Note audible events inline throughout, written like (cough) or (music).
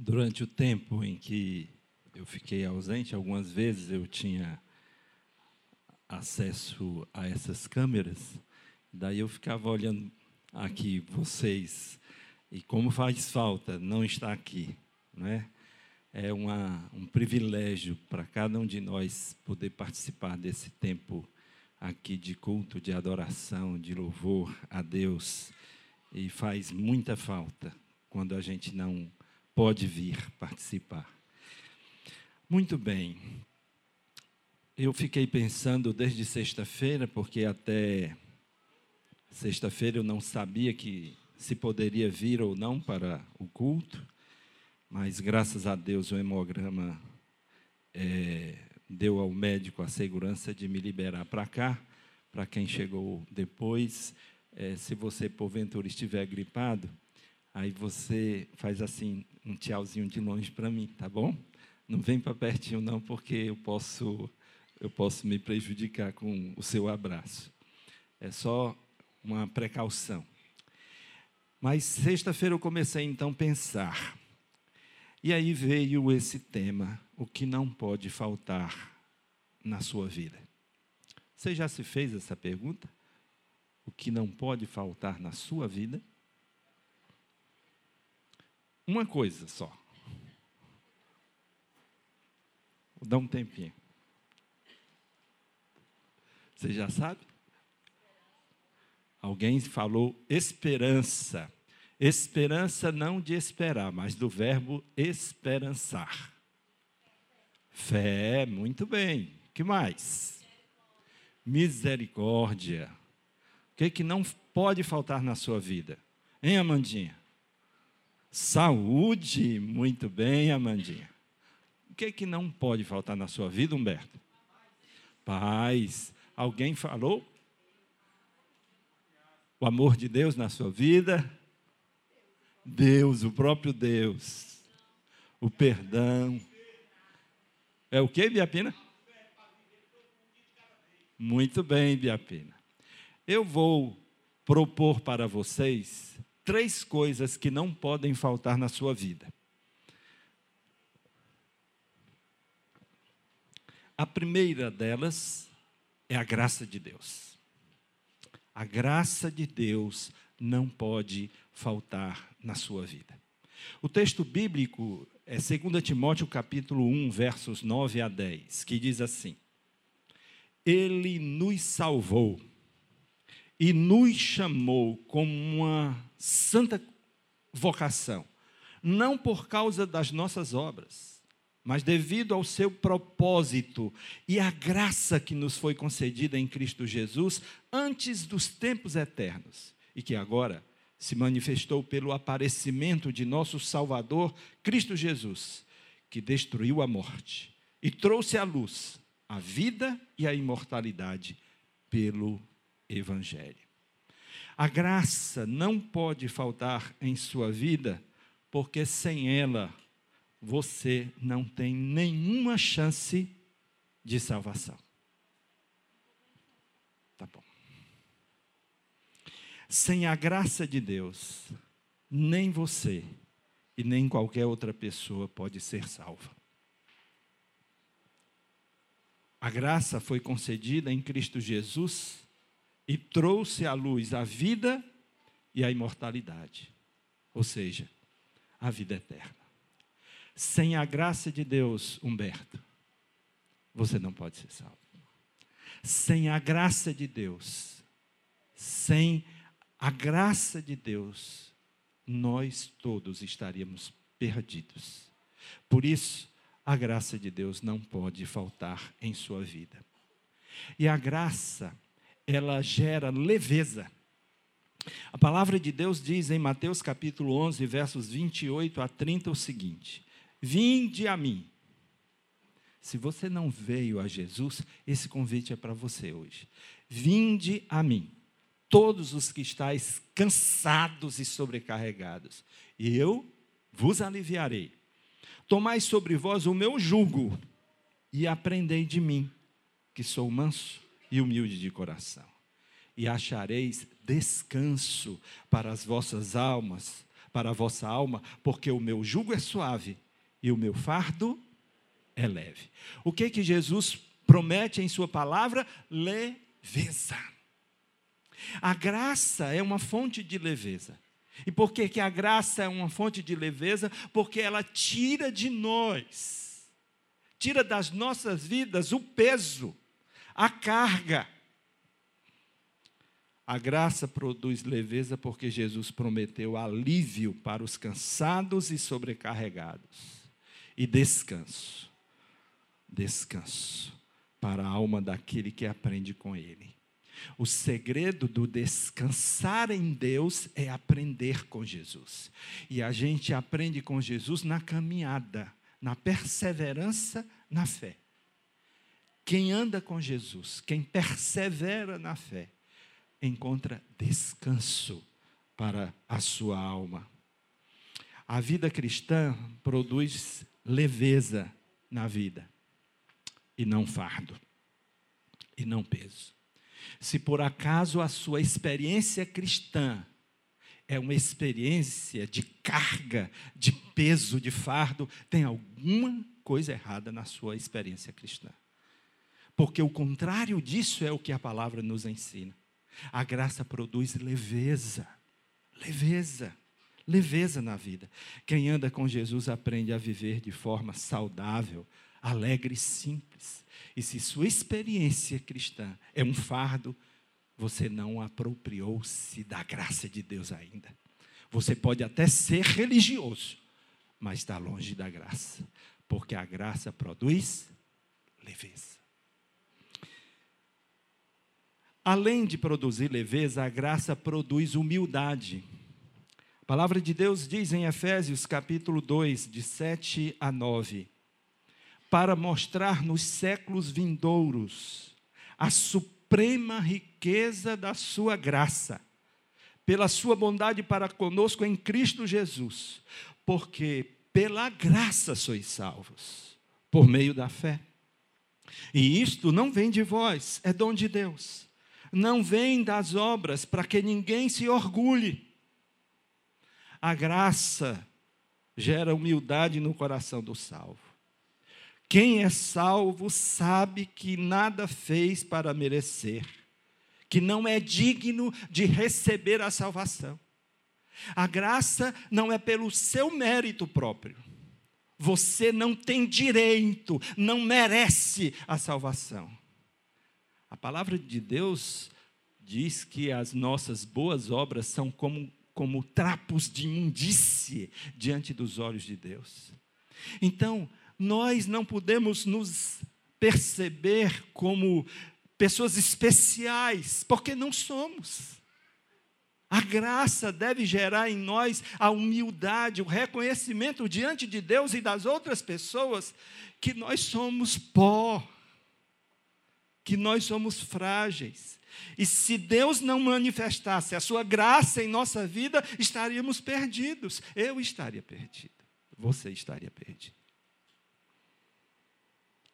Durante o tempo em que eu fiquei ausente, algumas vezes eu tinha acesso a essas câmeras, daí eu ficava olhando aqui vocês e como faz falta não estar aqui, né? É uma, um privilégio para cada um de nós poder participar desse tempo aqui de culto, de adoração, de louvor a Deus. E faz muita falta quando a gente não pode vir participar. Muito bem. Eu fiquei pensando desde sexta-feira, porque até sexta-feira eu não sabia que se poderia vir ou não para o culto, mas graças a Deus o hemograma é, deu ao médico a segurança de me liberar para cá. Para quem chegou depois, é, se você porventura estiver gripado, aí você faz assim um tchauzinho de longe para mim, tá bom? Não vem para pertinho não, porque eu posso eu posso me prejudicar com o seu abraço. É só uma precaução. Mas sexta-feira eu comecei então a pensar. E aí veio esse tema, o que não pode faltar na sua vida. Você já se fez essa pergunta? O que não pode faltar na sua vida? Uma coisa só. Dar um tempinho. Você já sabe? Alguém falou esperança. Esperança não de esperar, mas do verbo esperançar. Fé, muito bem. que mais? Misericórdia. O que, que não pode faltar na sua vida? Hein, Amandinha? Saúde, muito bem, Amandinha. O que, que não pode faltar na sua vida, Humberto? Paz. Alguém falou? O amor de Deus na sua vida? Deus, o próprio Deus. O perdão. É o que, Biapina? Muito bem, Biapina. Eu vou propor para vocês três coisas que não podem faltar na sua vida. A primeira delas é a graça de Deus. A graça de Deus não pode faltar na sua vida. O texto bíblico é 2 Timóteo capítulo 1, versos 9 a 10, que diz assim: Ele nos salvou e nos chamou com uma santa vocação, não por causa das nossas obras, mas devido ao seu propósito e à graça que nos foi concedida em Cristo Jesus antes dos tempos eternos e que agora se manifestou pelo aparecimento de nosso Salvador, Cristo Jesus, que destruiu a morte e trouxe à luz a vida e a imortalidade pelo Evangelho. A graça não pode faltar em sua vida, porque sem ela você não tem nenhuma chance de salvação. Tá bom. Sem a graça de Deus, nem você e nem qualquer outra pessoa pode ser salva. A graça foi concedida em Cristo Jesus e trouxe à luz a vida e a imortalidade, ou seja, a vida eterna. Sem a graça de Deus, Humberto, você não pode ser salvo. Sem a graça de Deus, sem a graça de Deus, nós todos estaríamos perdidos. Por isso, a graça de Deus não pode faltar em sua vida. E a graça, ela gera leveza. A palavra de Deus diz em Mateus capítulo 11, versos 28 a 30 o seguinte: Vinde a mim. Se você não veio a Jesus, esse convite é para você hoje. Vinde a mim, todos os que estáis cansados e sobrecarregados, e eu vos aliviarei. Tomai sobre vós o meu jugo e aprendei de mim, que sou manso e humilde de coração, e achareis descanso para as vossas almas para a vossa alma, porque o meu jugo é suave e o meu fardo é leve. O que que Jesus promete em sua palavra? Leveza. A graça é uma fonte de leveza. E por que, que a graça é uma fonte de leveza? Porque ela tira de nós, tira das nossas vidas o peso, a carga. A graça produz leveza porque Jesus prometeu alívio para os cansados e sobrecarregados e descanso. Descanso para a alma daquele que aprende com Ele. O segredo do descansar em Deus é aprender com Jesus. E a gente aprende com Jesus na caminhada, na perseverança na fé. Quem anda com Jesus, quem persevera na fé, encontra descanso para a sua alma. A vida cristã produz leveza na vida e não fardo e não peso. Se por acaso a sua experiência cristã é uma experiência de carga, de peso, de fardo, tem alguma coisa errada na sua experiência cristã. Porque o contrário disso é o que a palavra nos ensina. A graça produz leveza, leveza, leveza na vida. Quem anda com Jesus aprende a viver de forma saudável, alegre e simples. E se sua experiência cristã é um fardo, você não apropriou-se da graça de Deus ainda. Você pode até ser religioso, mas está longe da graça, porque a graça produz leveza. Além de produzir leveza, a graça produz humildade. A palavra de Deus diz em Efésios capítulo 2, de 7 a 9: Para mostrar nos séculos vindouros a suprema riqueza da sua graça, pela sua bondade para conosco em Cristo Jesus, porque pela graça sois salvos, por meio da fé. E isto não vem de vós, é dom de Deus não vem das obras para que ninguém se orgulhe. A graça gera humildade no coração do salvo. Quem é salvo sabe que nada fez para merecer, que não é digno de receber a salvação. A graça não é pelo seu mérito próprio. Você não tem direito, não merece a salvação. A palavra de Deus diz que as nossas boas obras são como, como trapos de imundície diante dos olhos de Deus. Então, nós não podemos nos perceber como pessoas especiais, porque não somos. A graça deve gerar em nós a humildade, o reconhecimento diante de Deus e das outras pessoas que nós somos pó que nós somos frágeis. E se Deus não manifestasse a sua graça em nossa vida, estaríamos perdidos. Eu estaria perdido. Você estaria perdido.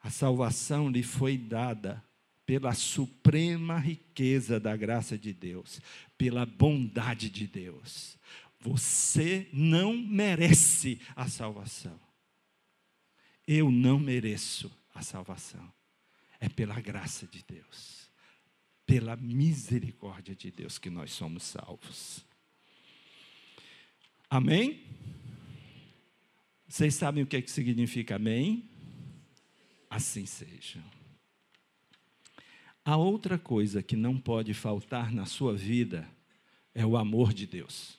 A salvação lhe foi dada pela suprema riqueza da graça de Deus, pela bondade de Deus. Você não merece a salvação. Eu não mereço a salvação é pela graça de Deus, pela misericórdia de Deus que nós somos salvos. Amém? Vocês sabem o que, é que significa amém? Assim seja. A outra coisa que não pode faltar na sua vida é o amor de Deus.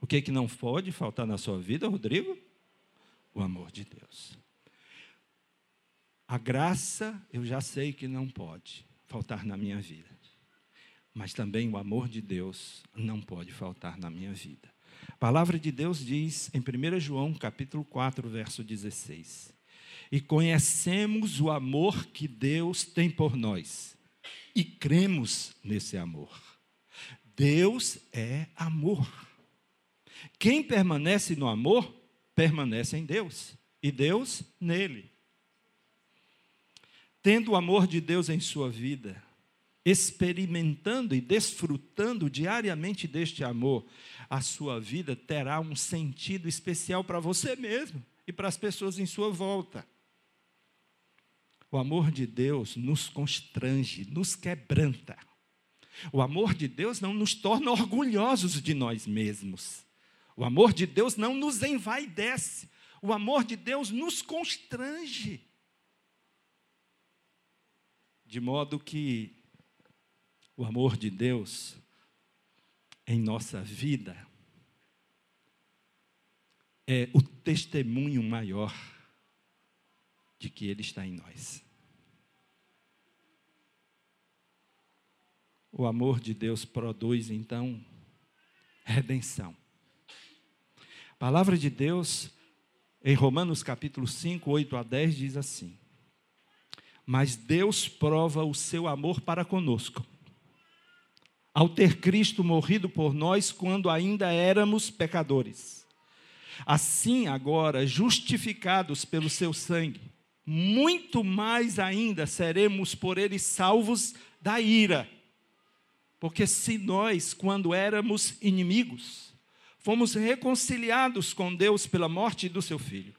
O que, é que não pode faltar na sua vida, Rodrigo? O amor de Deus. A graça, eu já sei que não pode faltar na minha vida. Mas também o amor de Deus não pode faltar na minha vida. A palavra de Deus diz em 1 João, capítulo 4, verso 16: E conhecemos o amor que Deus tem por nós, e cremos nesse amor. Deus é amor. Quem permanece no amor, permanece em Deus, e Deus nele. Tendo o amor de Deus em sua vida, experimentando e desfrutando diariamente deste amor, a sua vida terá um sentido especial para você mesmo e para as pessoas em sua volta. O amor de Deus nos constrange, nos quebranta. O amor de Deus não nos torna orgulhosos de nós mesmos. O amor de Deus não nos envaidece. O amor de Deus nos constrange. De modo que o amor de Deus em nossa vida é o testemunho maior de que Ele está em nós. O amor de Deus produz, então, redenção. A palavra de Deus, em Romanos capítulo 5, 8 a 10, diz assim: Mas Deus prova o seu amor para conosco, ao ter Cristo morrido por nós quando ainda éramos pecadores. Assim, agora, justificados pelo seu sangue, muito mais ainda seremos por ele salvos da ira. Porque se nós, quando éramos inimigos, fomos reconciliados com Deus pela morte do seu filho,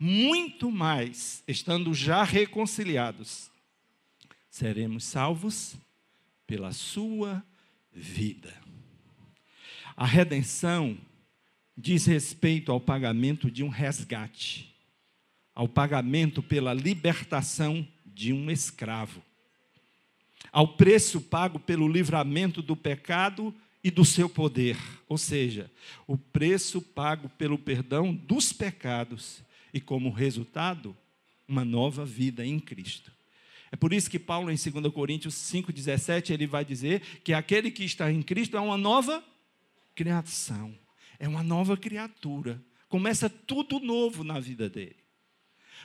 muito mais, estando já reconciliados, seremos salvos pela sua vida. A redenção diz respeito ao pagamento de um resgate, ao pagamento pela libertação de um escravo ao preço pago pelo livramento do pecado e do seu poder, ou seja, o preço pago pelo perdão dos pecados e, como resultado, uma nova vida em Cristo. É por isso que Paulo, em 2 Coríntios 5,17, ele vai dizer que aquele que está em Cristo é uma nova criação, é uma nova criatura. Começa tudo novo na vida dele.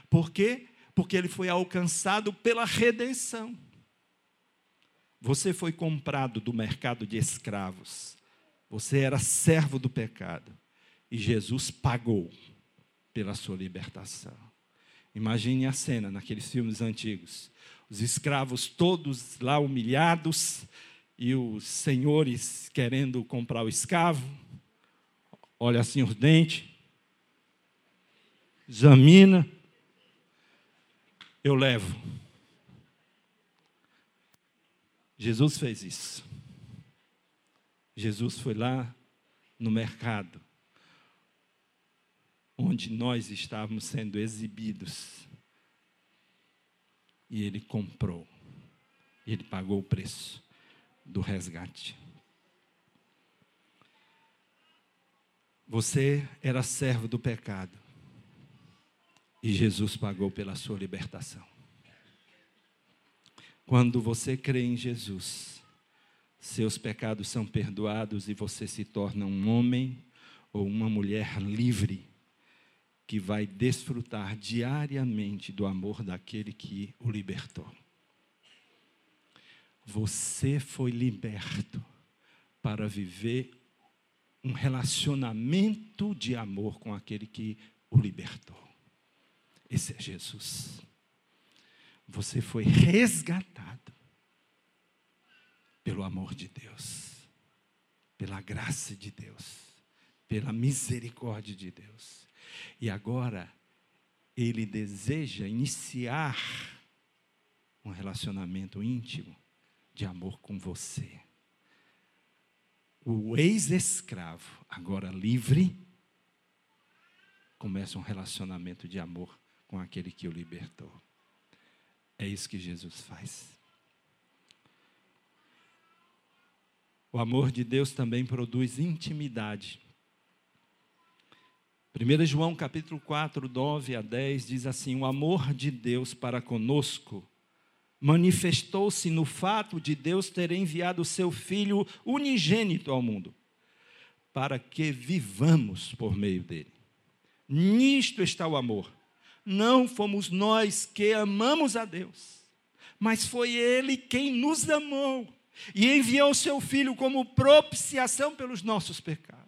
Por quê? Porque ele foi alcançado pela redenção. Você foi comprado do mercado de escravos. Você era servo do pecado. E Jesus pagou pela sua libertação. Imagine a cena naqueles filmes antigos. Os escravos todos lá humilhados e os senhores querendo comprar o escravo. Olha assim os dentes. Examina. Eu levo. Jesus fez isso. Jesus foi lá no mercado, onde nós estávamos sendo exibidos, e ele comprou, ele pagou o preço do resgate. Você era servo do pecado, e Jesus pagou pela sua libertação. Quando você crê em Jesus, seus pecados são perdoados e você se torna um homem ou uma mulher livre que vai desfrutar diariamente do amor daquele que o libertou. Você foi liberto para viver um relacionamento de amor com aquele que o libertou. Esse é Jesus. Você foi resgatado pelo amor de Deus, pela graça de Deus, pela misericórdia de Deus. E agora, Ele deseja iniciar um relacionamento íntimo de amor com você. O ex-escravo, agora livre, começa um relacionamento de amor com aquele que o libertou. É isso que Jesus faz. O amor de Deus também produz intimidade. 1 João capítulo 4, 9 a 10 diz assim: O amor de Deus para conosco manifestou-se no fato de Deus ter enviado o seu Filho unigênito ao mundo, para que vivamos por meio dele. Nisto está o amor. Não fomos nós que amamos a Deus, mas foi Ele quem nos amou e enviou o seu Filho como propiciação pelos nossos pecados.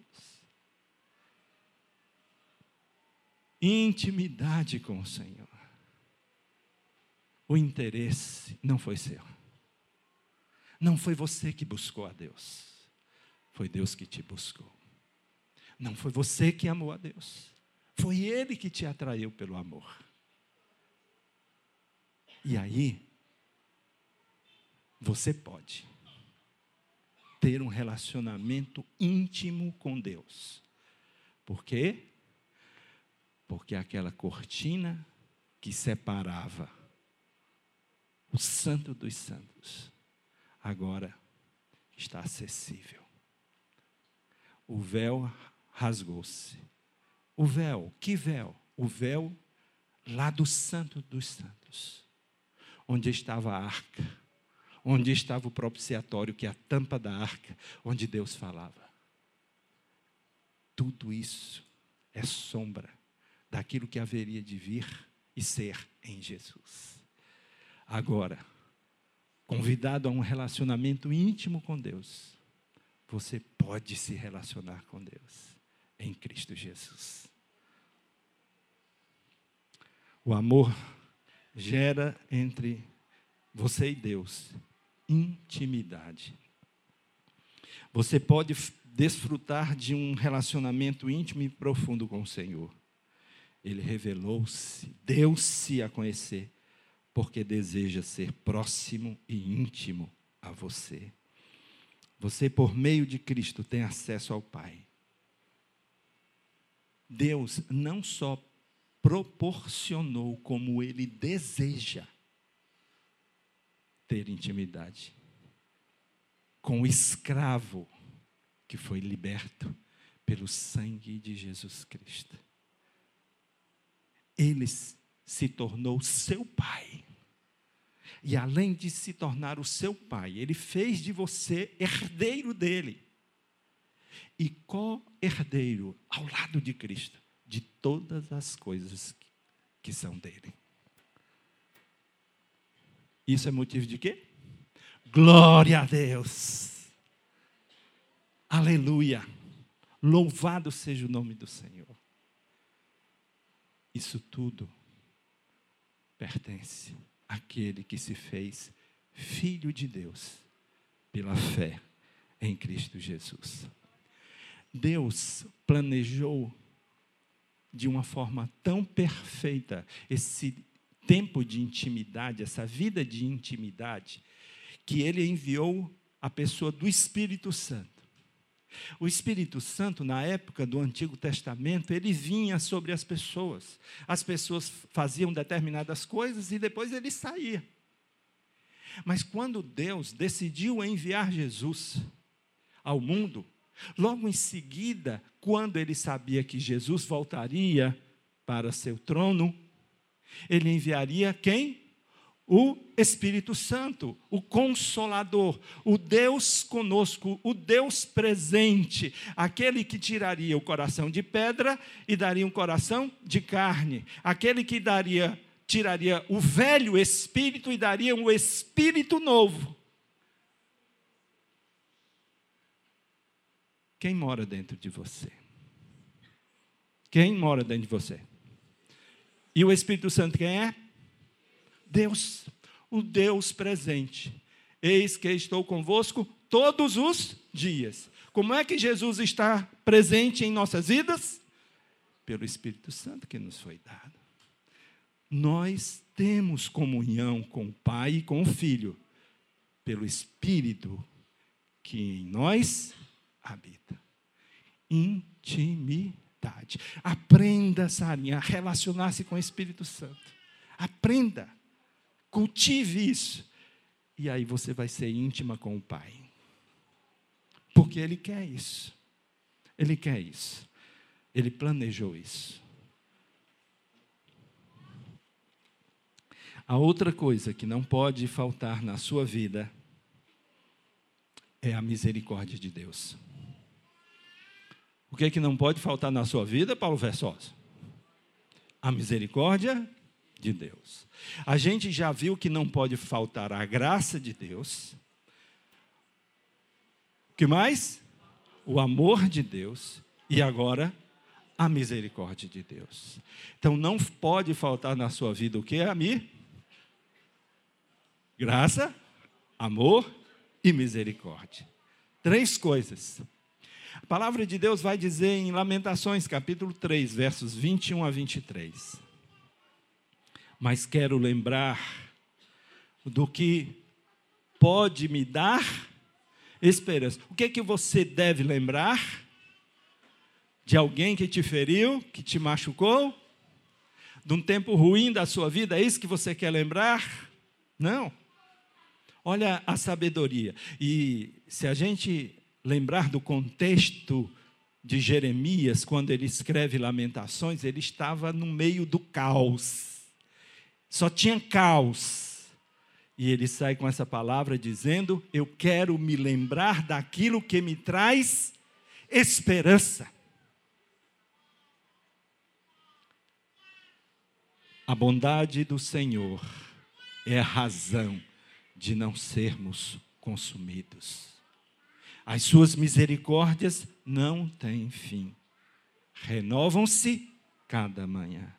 Intimidade com o Senhor. O interesse não foi seu. Não foi você que buscou a Deus, foi Deus que te buscou. Não foi você que amou a Deus, foi Ele que te atraiu pelo amor. E aí, você pode ter um relacionamento íntimo com Deus. Por quê? Porque aquela cortina que separava o santo dos santos agora está acessível. O véu rasgou-se. O véu, que véu? O véu lá do santo dos santos, onde estava a arca onde estava o propiciatório, que é a tampa da arca, onde Deus falava. Tudo isso é sombra daquilo que haveria de vir e ser em Jesus. Agora, convidado a um relacionamento íntimo com Deus, você pode se relacionar com Deus em Cristo Jesus. O amor gera entre você e Deus intimidade. Você pode desfrutar de um relacionamento íntimo e profundo com o Senhor. Ele revelou-se, deu-se a conhecer, porque deseja ser próximo e íntimo a você. Você, por meio de Cristo, tem acesso ao Pai. Deus não só proporcionou, como Ele deseja ter intimidade com o escravo que foi liberto pelo sangue de Jesus Cristo. Ele se tornou seu pai. E além de se tornar o seu pai, ele fez de você herdeiro dele. E co-herdeiro ao lado de Cristo de todas as coisas que são dele. Isso é motivo de quê? Glória a Deus. Aleluia. Louvado seja o nome do Senhor. Isso tudo pertence àquele que se fez filho de Deus pela fé em Cristo Jesus. Deus planejou de uma forma tão perfeita esse tempo de intimidade, essa vida de intimidade, que ele enviou a pessoa do Espírito Santo. O Espírito Santo, na época do Antigo Testamento, ele vinha sobre as pessoas. As pessoas faziam determinadas coisas e depois ele saía. Mas quando Deus decidiu enviar Jesus ao mundo, logo em seguida, quando ele sabia que Jesus voltaria para seu trono, ele enviaria quem? O Espírito Santo, o Consolador, o Deus conosco, o Deus presente, aquele que tiraria o coração de pedra e daria um coração de carne, aquele que daria, tiraria o velho espírito e daria um espírito novo. Quem mora dentro de você? Quem mora dentro de você? E o Espírito Santo quem é? Deus, o Deus presente. Eis que estou convosco todos os dias. Como é que Jesus está presente em nossas vidas? Pelo Espírito Santo que nos foi dado. Nós temos comunhão com o Pai e com o Filho, pelo Espírito que em nós habita. Intimidade. Aprenda, Sarinha, a relacionar-se com o Espírito Santo. Aprenda. Cultive isso. E aí você vai ser íntima com o Pai. Porque Ele quer isso. Ele quer isso. Ele planejou isso. A outra coisa que não pode faltar na sua vida é a misericórdia de Deus. O que é que não pode faltar na sua vida, Paulo Versosa? A misericórdia de Deus. A gente já viu que não pode faltar a graça de Deus. O que mais? O amor de Deus. E agora, a misericórdia de Deus. Então não pode faltar na sua vida o que, Ami? Graça, amor e misericórdia. Três coisas. A palavra de Deus vai dizer em Lamentações, capítulo 3, versos 21 a 23. Mas quero lembrar do que pode me dar esperança. O que é que você deve lembrar? De alguém que te feriu, que te machucou? De um tempo ruim da sua vida? É isso que você quer lembrar? Não. Olha a sabedoria. E se a gente lembrar do contexto de Jeremias, quando ele escreve Lamentações, ele estava no meio do caos. Só tinha caos. E ele sai com essa palavra dizendo: Eu quero me lembrar daquilo que me traz esperança. A bondade do Senhor é a razão de não sermos consumidos. As suas misericórdias não têm fim. Renovam-se cada manhã.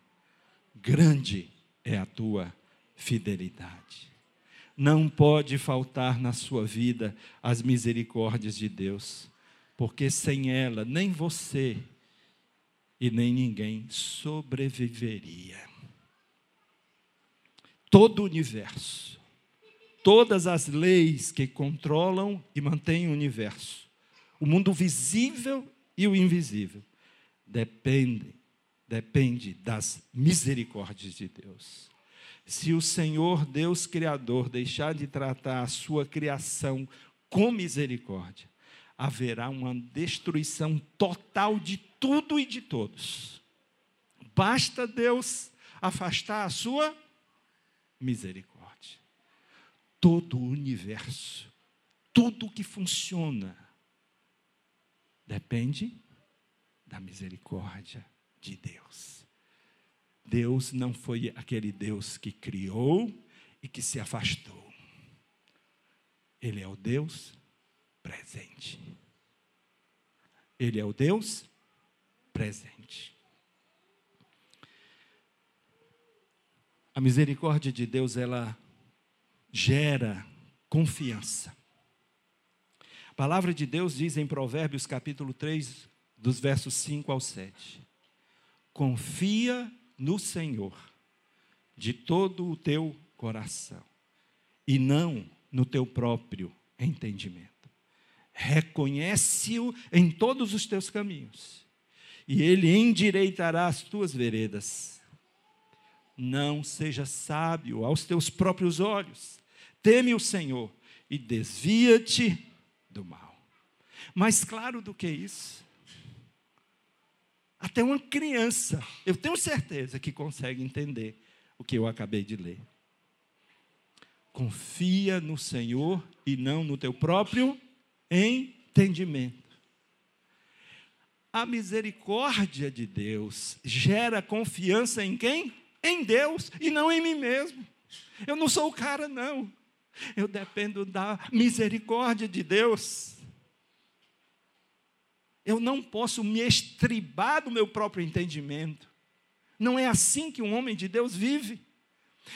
Grande é a tua fidelidade não pode faltar na sua vida as misericórdias de Deus, porque sem ela nem você e nem ninguém sobreviveria. Todo o universo, todas as leis que controlam e mantêm o universo, o mundo visível e o invisível, depende, depende das misericórdias de Deus se o Senhor Deus Criador deixar de tratar a sua criação com misericórdia, haverá uma destruição total de tudo e de todos. Basta Deus afastar a sua misericórdia. Todo o universo, tudo que funciona, depende da misericórdia de Deus. Deus não foi aquele Deus que criou e que se afastou. Ele é o Deus presente. Ele é o Deus presente. A misericórdia de Deus, ela gera confiança. A palavra de Deus diz em Provérbios capítulo 3, dos versos 5 ao 7. Confia no Senhor de todo o teu coração e não no teu próprio entendimento. Reconhece-o em todos os teus caminhos e ele endireitará as tuas veredas. Não seja sábio aos teus próprios olhos. Teme o Senhor e desvia-te do mal. Mais claro do que isso, até uma criança, eu tenho certeza que consegue entender o que eu acabei de ler. Confia no Senhor e não no teu próprio entendimento. A misericórdia de Deus gera confiança em quem? Em Deus e não em mim mesmo. Eu não sou o cara, não. Eu dependo da misericórdia de Deus. Eu não posso me estribar do meu próprio entendimento. Não é assim que um homem de Deus vive.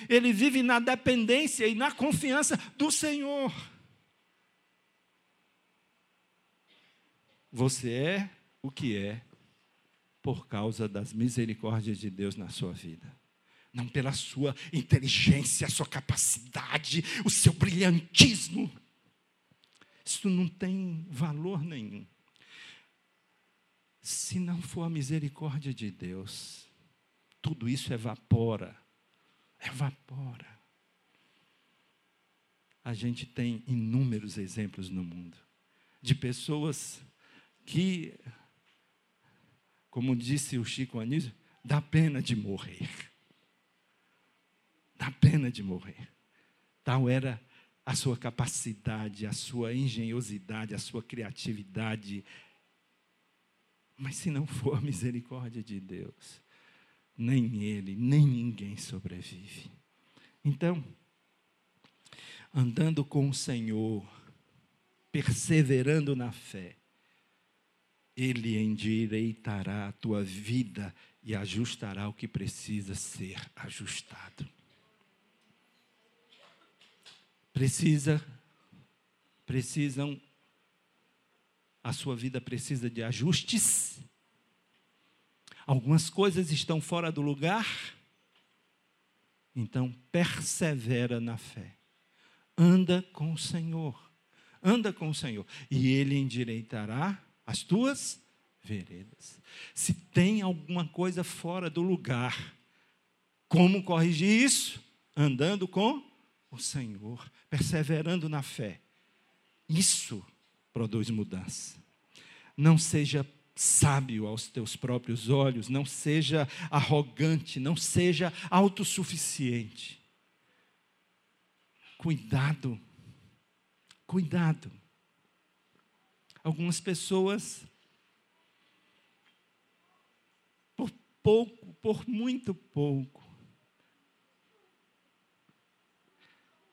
Ele vive na dependência e na confiança do Senhor. Você é o que é por causa das misericórdias de Deus na sua vida. Não pela sua inteligência, a sua capacidade, o seu brilhantismo. Isso não tem valor nenhum se não for a misericórdia de Deus, tudo isso evapora. Evapora. A gente tem inúmeros exemplos no mundo de pessoas que, como disse o Chico Anísio, dá pena de morrer. Dá pena de morrer. Tal era a sua capacidade, a sua engenhosidade, a sua criatividade, mas se não for a misericórdia de Deus, nem ele, nem ninguém sobrevive. Então, andando com o Senhor, perseverando na fé, Ele endireitará a tua vida e ajustará o que precisa ser ajustado. Precisa precisam, a sua vida precisa de ajustes. Algumas coisas estão fora do lugar. Então, persevera na fé. Anda com o Senhor. Anda com o Senhor. E Ele endireitará as tuas veredas. Se tem alguma coisa fora do lugar, como corrigir isso? Andando com o Senhor, perseverando na fé. Isso produz mudança. Não seja sábio aos teus próprios olhos, não seja arrogante, não seja autossuficiente. Cuidado, cuidado. Algumas pessoas, por pouco, por muito pouco,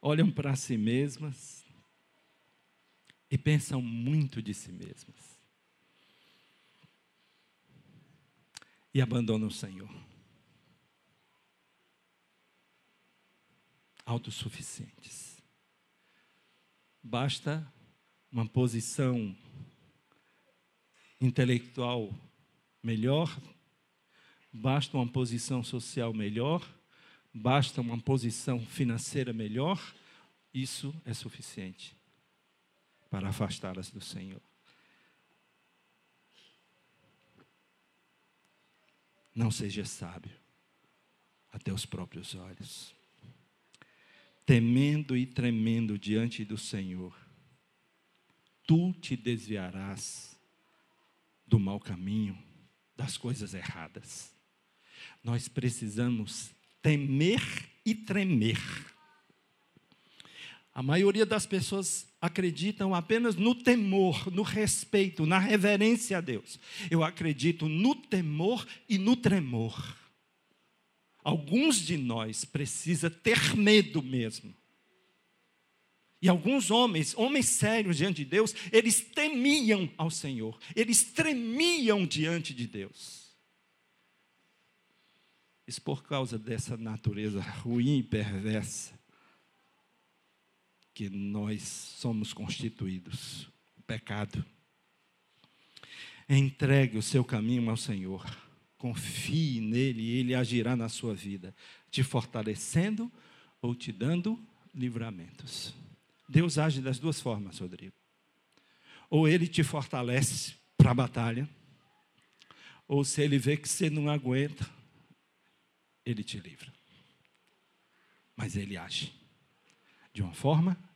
olham para si mesmas e pensam muito de si mesmas. E abandonam o Senhor. Autossuficientes. Basta uma posição intelectual melhor, basta uma posição social melhor, basta uma posição financeira melhor, isso é suficiente para afastá-las do Senhor. Não seja sábio até os próprios olhos. Temendo e tremendo diante do Senhor, tu te desviarás do mau caminho, das coisas erradas. Nós precisamos temer e tremer. A maioria das pessoas acreditam apenas no temor, no respeito, na reverência a Deus. Eu acredito no temor e no tremor. Alguns de nós precisa ter medo mesmo. E alguns homens, homens sérios diante de Deus, eles temiam ao Senhor, eles tremiam diante de Deus. Isso por causa dessa natureza ruim e perversa que nós somos constituídos. O pecado. Entregue o seu caminho ao Senhor. Confie nele e ele agirá na sua vida, te fortalecendo ou te dando livramentos. Deus age das duas formas, Rodrigo. Ou ele te fortalece para a batalha, ou se ele vê que você não aguenta, ele te livra. Mas ele age de uma forma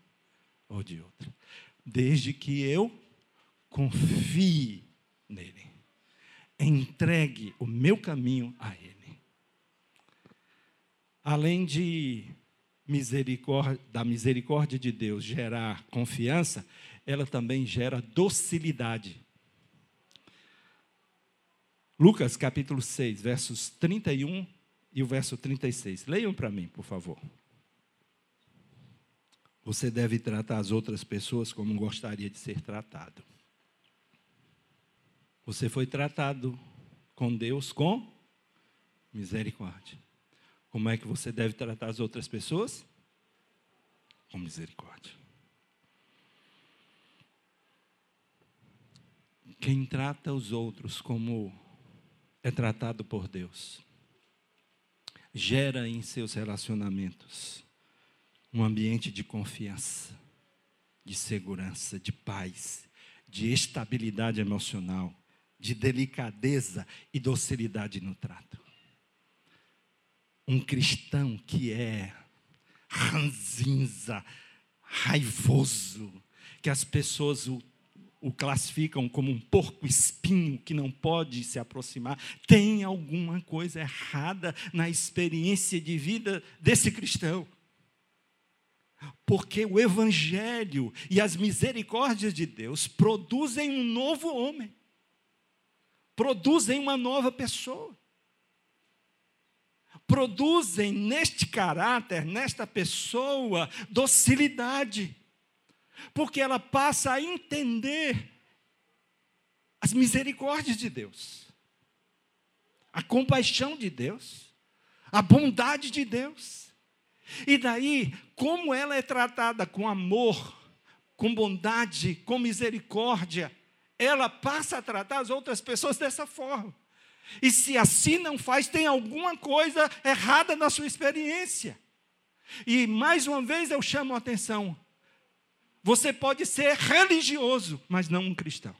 ou de outra, desde que eu confie nele, entregue o meu caminho a ele. Além de misericórdia, da misericórdia de Deus gerar confiança, ela também gera docilidade. Lucas capítulo 6, versos 31 e o verso 36. Leiam para mim, por favor. Você deve tratar as outras pessoas como gostaria de ser tratado. Você foi tratado com Deus com misericórdia. Como é que você deve tratar as outras pessoas? Com misericórdia. Quem trata os outros como é tratado por Deus, gera em seus relacionamentos um ambiente de confiança, de segurança, de paz, de estabilidade emocional, de delicadeza e docilidade no trato. Um cristão que é ranzinza, raivoso, que as pessoas o o classificam como um porco espinho que não pode se aproximar, tem alguma coisa errada na experiência de vida desse cristão. Porque o Evangelho e as misericórdias de Deus produzem um novo homem, produzem uma nova pessoa, produzem neste caráter, nesta pessoa, docilidade. Porque ela passa a entender as misericórdias de Deus, a compaixão de Deus, a bondade de Deus. E daí, como ela é tratada com amor com bondade, com misericórdia, ela passa a tratar as outras pessoas dessa forma. E se assim não faz, tem alguma coisa errada na sua experiência. E mais uma vez eu chamo a atenção: você pode ser religioso, mas não um cristão.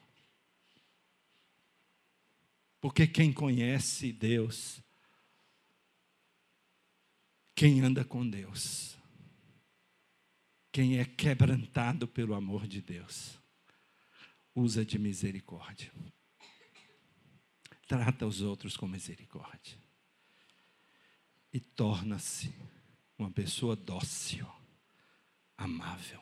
Porque quem conhece Deus, quem anda com Deus, quem é quebrantado pelo amor de Deus, usa de misericórdia. Trata os outros com misericórdia. E torna-se uma pessoa dócil, amável.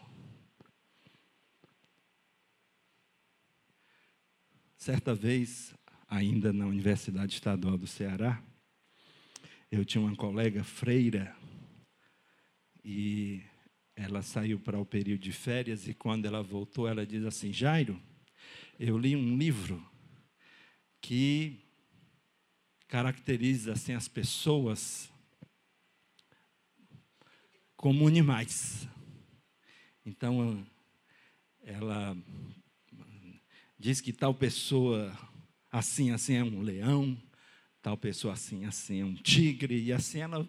Certa vez, ainda na Universidade Estadual do Ceará, eu tinha uma colega freira e ela saiu para o período de férias e quando ela voltou, ela diz assim: Jairo, eu li um livro que caracteriza assim as pessoas como animais. Então, ela diz que tal pessoa assim, assim é um leão, tal pessoa assim, assim é um tigre, e assim ela,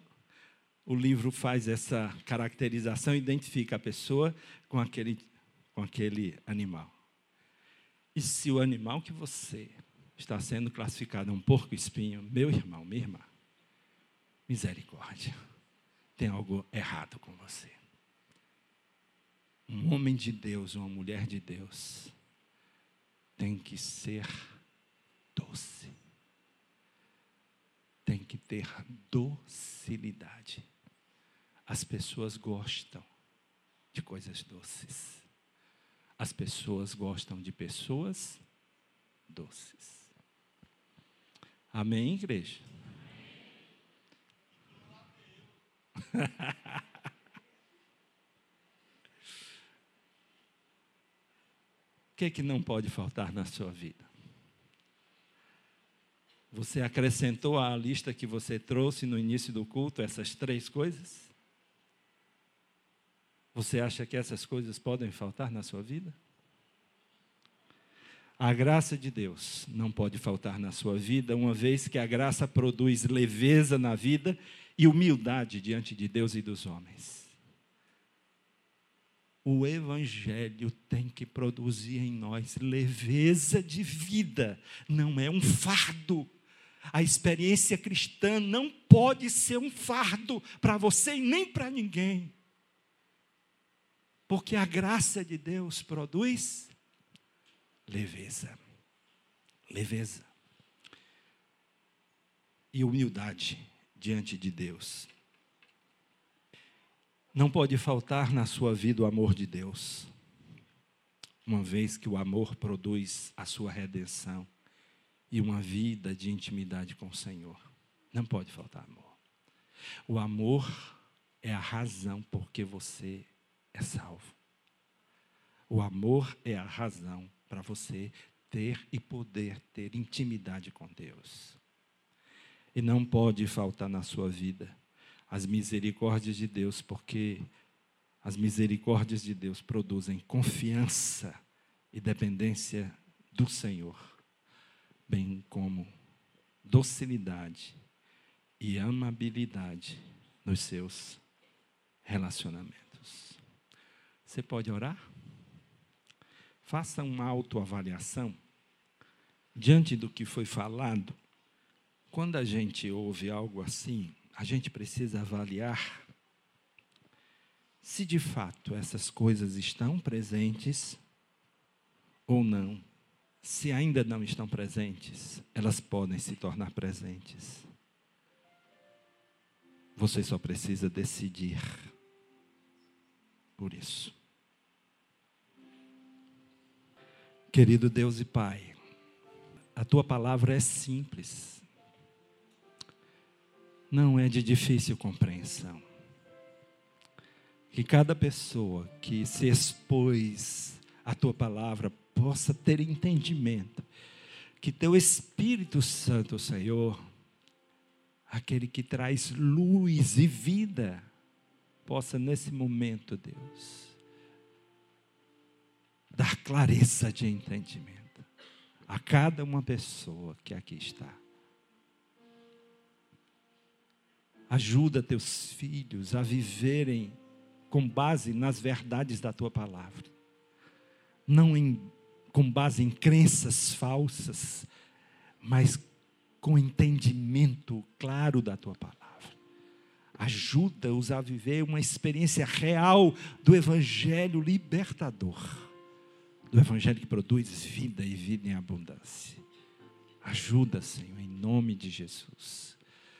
o livro faz essa caracterização, identifica a pessoa com aquele, com aquele animal. E se o animal que você está sendo classificado é um porco-espinho, meu irmão, minha irmã, misericórdia tem algo errado com você. Um homem de Deus, uma mulher de Deus, tem que ser doce. Tem que ter docilidade. As pessoas gostam de coisas doces. As pessoas gostam de pessoas doces. Amém, igreja? (laughs) O que, é que não pode faltar na sua vida? Você acrescentou à lista que você trouxe no início do culto essas três coisas? Você acha que essas coisas podem faltar na sua vida? A graça de Deus não pode faltar na sua vida, uma vez que a graça produz leveza na vida e humildade diante de Deus e dos homens. O Evangelho tem que produzir em nós leveza de vida, não é um fardo. A experiência cristã não pode ser um fardo para você e nem para ninguém. Porque a graça de Deus produz leveza. Leveza. E humildade diante de Deus. Não pode faltar na sua vida o amor de Deus, uma vez que o amor produz a sua redenção e uma vida de intimidade com o Senhor. Não pode faltar amor. O amor é a razão por que você é salvo. O amor é a razão para você ter e poder ter intimidade com Deus. E não pode faltar na sua vida as misericórdias de Deus, porque as misericórdias de Deus produzem confiança e dependência do Senhor, bem como docilidade e amabilidade nos seus relacionamentos. Você pode orar? Faça uma autoavaliação diante do que foi falado quando a gente ouve algo assim, a gente precisa avaliar se de fato essas coisas estão presentes ou não. Se ainda não estão presentes, elas podem se tornar presentes. Você só precisa decidir por isso. Querido Deus e Pai, a tua palavra é simples não é de difícil compreensão. Que cada pessoa que se expôs à tua palavra possa ter entendimento. Que teu Espírito Santo, Senhor, aquele que traz luz e vida, possa nesse momento, Deus, dar clareza de entendimento a cada uma pessoa que aqui está. Ajuda teus filhos a viverem com base nas verdades da tua palavra, não em, com base em crenças falsas, mas com entendimento claro da tua palavra. Ajuda-os a viver uma experiência real do Evangelho libertador, do Evangelho que produz vida e vida em abundância. Ajuda, Senhor, em nome de Jesus.